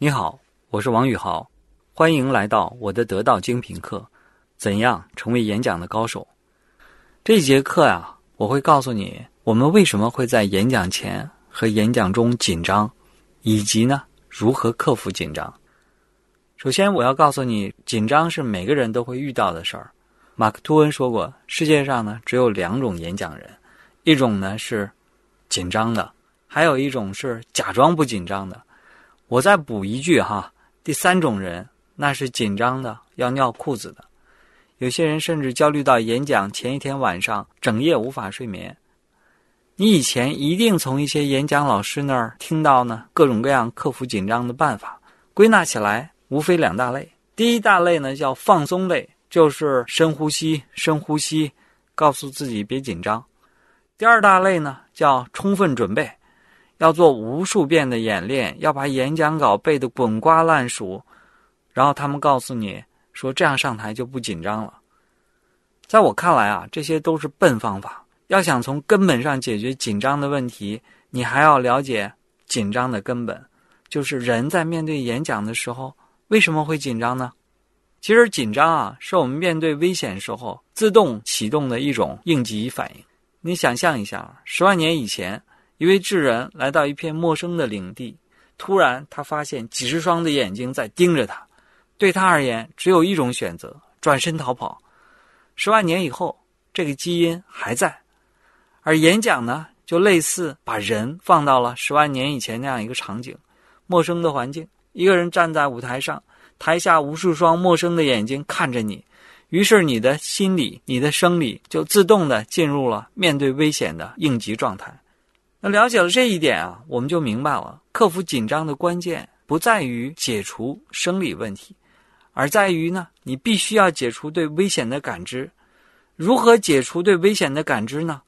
你好，我是王宇豪，欢迎来到我的得道精品课，怎样成为演讲的高手？这节课呀，我会告诉你，我们为什么会在演讲前和演讲中紧张，以及呢，如何克服紧张。首先，我要告诉你，紧张是每个人都会遇到的事儿。马克吐温说过，世界上呢，只有两种演讲人，一种呢是紧张的，还有一种是假装不紧张的。我再补一句哈，第三种人那是紧张的要尿裤子的，有些人甚至焦虑到演讲前一天晚上整夜无法睡眠。你以前一定从一些演讲老师那儿听到呢各种各样克服紧张的办法，归纳起来无非两大类。第一大类呢叫放松类，就是深呼吸、深呼吸，告诉自己别紧张。第二大类呢叫充分准备。要做无数遍的演练，要把演讲稿背得滚瓜烂熟，然后他们告诉你说这样上台就不紧张了。在我看来啊，这些都是笨方法。要想从根本上解决紧张的问题，你还要了解紧张的根本，就是人在面对演讲的时候为什么会紧张呢？其实紧张啊，是我们面对危险时候自动启动的一种应急反应。你想象一下，十万年以前。一位智人来到一片陌生的领地，突然他发现几十双的眼睛在盯着他，对他而言只有一种选择：转身逃跑。十万年以后，这个基因还在，而演讲呢，就类似把人放到了十万年以前那样一个场景，陌生的环境，一个人站在舞台上，台下无数双陌生的眼睛看着你，于是你的心理、你的生理就自动的进入了面对危险的应急状态。那了解了这一点啊，我们就明白了，克服紧张的关键不在于解除生理问题，而在于呢，你必须要解除对危险的感知。如何解除对危险的感知呢？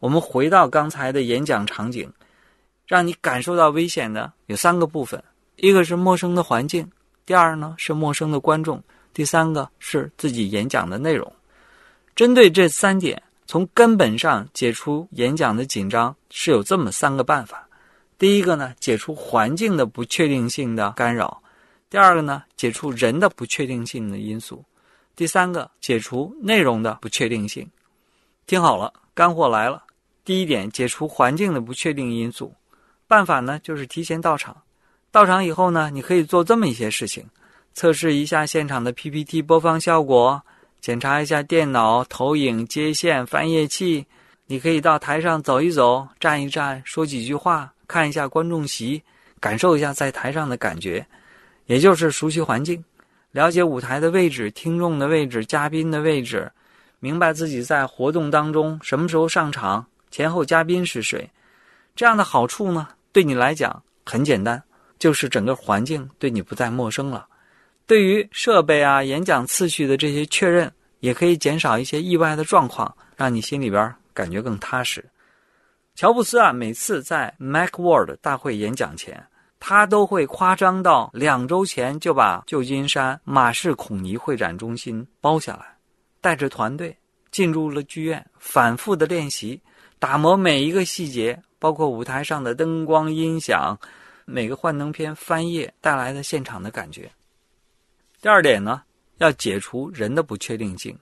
我们回到刚才的演讲场景，让你感受到危险的有三个部分：一个是陌生的环境，第二呢是陌生的观众，第三个是自己演讲的内容。针对这三点。从根本上解除演讲的紧张是有这么三个办法：第一个呢，解除环境的不确定性的干扰；第二个呢，解除人的不确定性的因素；第三个，解除内容的不确定性。听好了，干货来了。第一点，解除环境的不确定因素，办法呢就是提前到场。到场以后呢，你可以做这么一些事情：测试一下现场的 PPT 播放效果。检查一下电脑、投影、接线、翻页器。你可以到台上走一走、站一站、说几句话，看一下观众席，感受一下在台上的感觉，也就是熟悉环境，了解舞台的位置、听众的位置、嘉宾的位置，明白自己在活动当中什么时候上场，前后嘉宾是谁。这样的好处呢，对你来讲很简单，就是整个环境对你不再陌生了。对于设备啊、演讲次序的这些确认，也可以减少一些意外的状况，让你心里边感觉更踏实。乔布斯啊，每次在 MacWorld 大会演讲前，他都会夸张到两周前就把旧金山马氏孔尼会展中心包下来，带着团队进入了剧院，反复的练习，打磨每一个细节，包括舞台上的灯光、音响，每个幻灯片翻页带来的现场的感觉。第二点呢，要解除人的不确定性。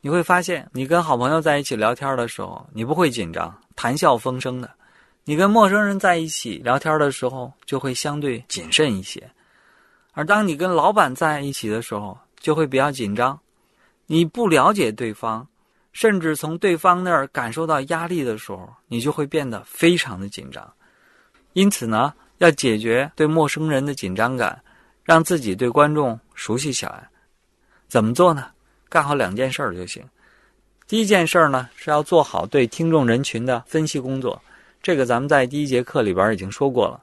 你会发现，你跟好朋友在一起聊天的时候，你不会紧张，谈笑风生的；你跟陌生人在一起聊天的时候，就会相对谨慎一些。而当你跟老板在一起的时候，就会比较紧张。你不了解对方，甚至从对方那儿感受到压力的时候，你就会变得非常的紧张。因此呢，要解决对陌生人的紧张感。让自己对观众熟悉起来，怎么做呢？干好两件事儿就行。第一件事儿呢，是要做好对听众人群的分析工作，这个咱们在第一节课里边已经说过了。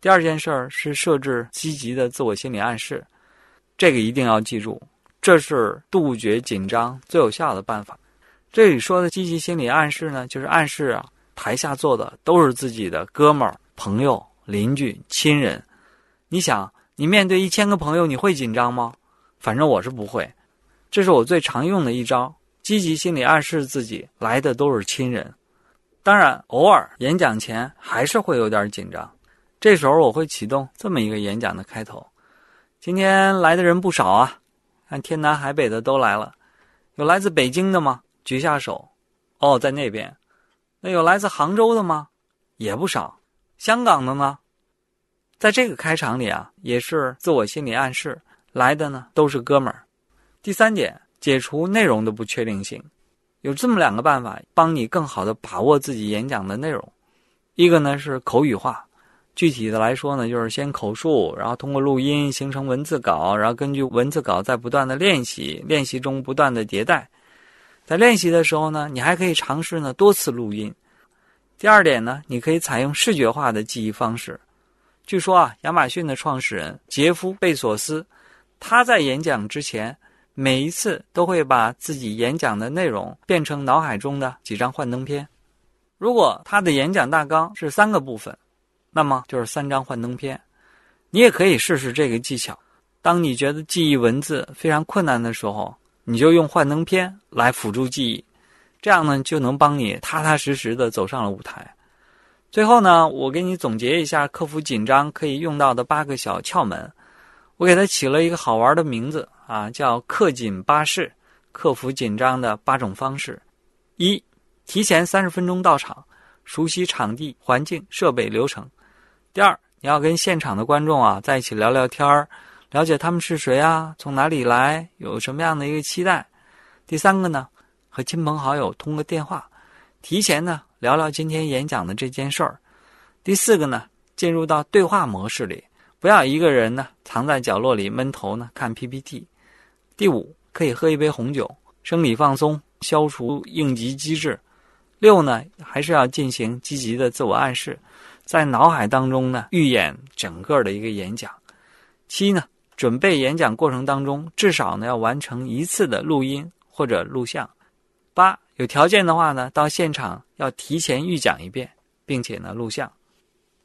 第二件事儿是设置积极的自我心理暗示，这个一定要记住，这是杜绝紧张最有效的办法。这里说的积极心理暗示呢，就是暗示啊，台下坐的都是自己的哥们儿、朋友、邻居、亲人，你想。你面对一千个朋友，你会紧张吗？反正我是不会。这是我最常用的一招，积极心理暗示自己来的都是亲人。当然，偶尔演讲前还是会有点紧张。这时候我会启动这么一个演讲的开头：今天来的人不少啊，看天南海北的都来了。有来自北京的吗？举下手。哦，在那边。那有来自杭州的吗？也不少。香港的呢？在这个开场里啊，也是自我心理暗示，来的呢都是哥们儿。第三点，解除内容的不确定性。有这么两个办法，帮你更好的把握自己演讲的内容。一个呢是口语化，具体的来说呢，就是先口述，然后通过录音形成文字稿，然后根据文字稿再不断的练习，练习中不断的迭代。在练习的时候呢，你还可以尝试呢多次录音。第二点呢，你可以采用视觉化的记忆方式。据说啊，亚马逊的创始人杰夫·贝索斯，他在演讲之前，每一次都会把自己演讲的内容变成脑海中的几张幻灯片。如果他的演讲大纲是三个部分，那么就是三张幻灯片。你也可以试试这个技巧。当你觉得记忆文字非常困难的时候，你就用幻灯片来辅助记忆，这样呢就能帮你踏踏实实的走上了舞台。最后呢，我给你总结一下克服紧张可以用到的八个小窍门，我给它起了一个好玩的名字啊，叫“克紧巴士”，克服紧张的八种方式。一，提前三十分钟到场，熟悉场地、环境、设备、流程。第二，你要跟现场的观众啊在一起聊聊天儿，了解他们是谁啊，从哪里来，有什么样的一个期待。第三个呢，和亲朋好友通个电话，提前呢。聊聊今天演讲的这件事儿。第四个呢，进入到对话模式里，不要一个人呢藏在角落里闷头呢看 PPT。第五，可以喝一杯红酒，生理放松，消除应急机制。六呢，还是要进行积极的自我暗示，在脑海当中呢预演整个的一个演讲。七呢，准备演讲过程当中至少呢要完成一次的录音或者录像。八。有条件的话呢，到现场要提前预讲一遍，并且呢录像。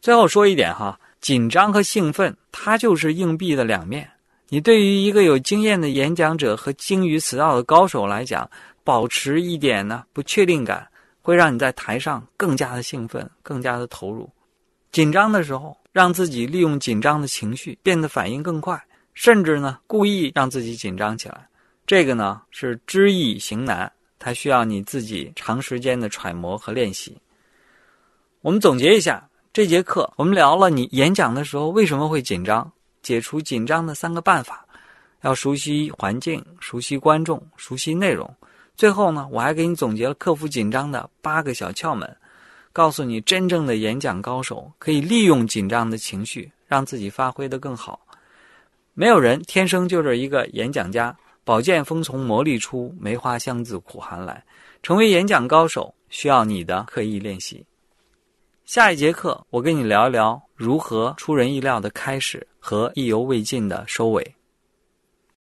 最后说一点哈，紧张和兴奋它就是硬币的两面。你对于一个有经验的演讲者和精于此道的高手来讲，保持一点呢不确定感，会让你在台上更加的兴奋，更加的投入。紧张的时候，让自己利用紧张的情绪变得反应更快，甚至呢故意让自己紧张起来。这个呢是知易行难。它需要你自己长时间的揣摩和练习。我们总结一下这节课，我们聊了你演讲的时候为什么会紧张，解除紧张的三个办法：要熟悉环境、熟悉观众、熟悉内容。最后呢，我还给你总结了克服紧张的八个小窍门，告诉你真正的演讲高手可以利用紧张的情绪，让自己发挥的更好。没有人天生就是一个演讲家。宝剑锋从磨砺出，梅花香自苦寒来。成为演讲高手，需要你的刻意练习。下一节课，我跟你聊一聊如何出人意料的开始和意犹未尽的收尾。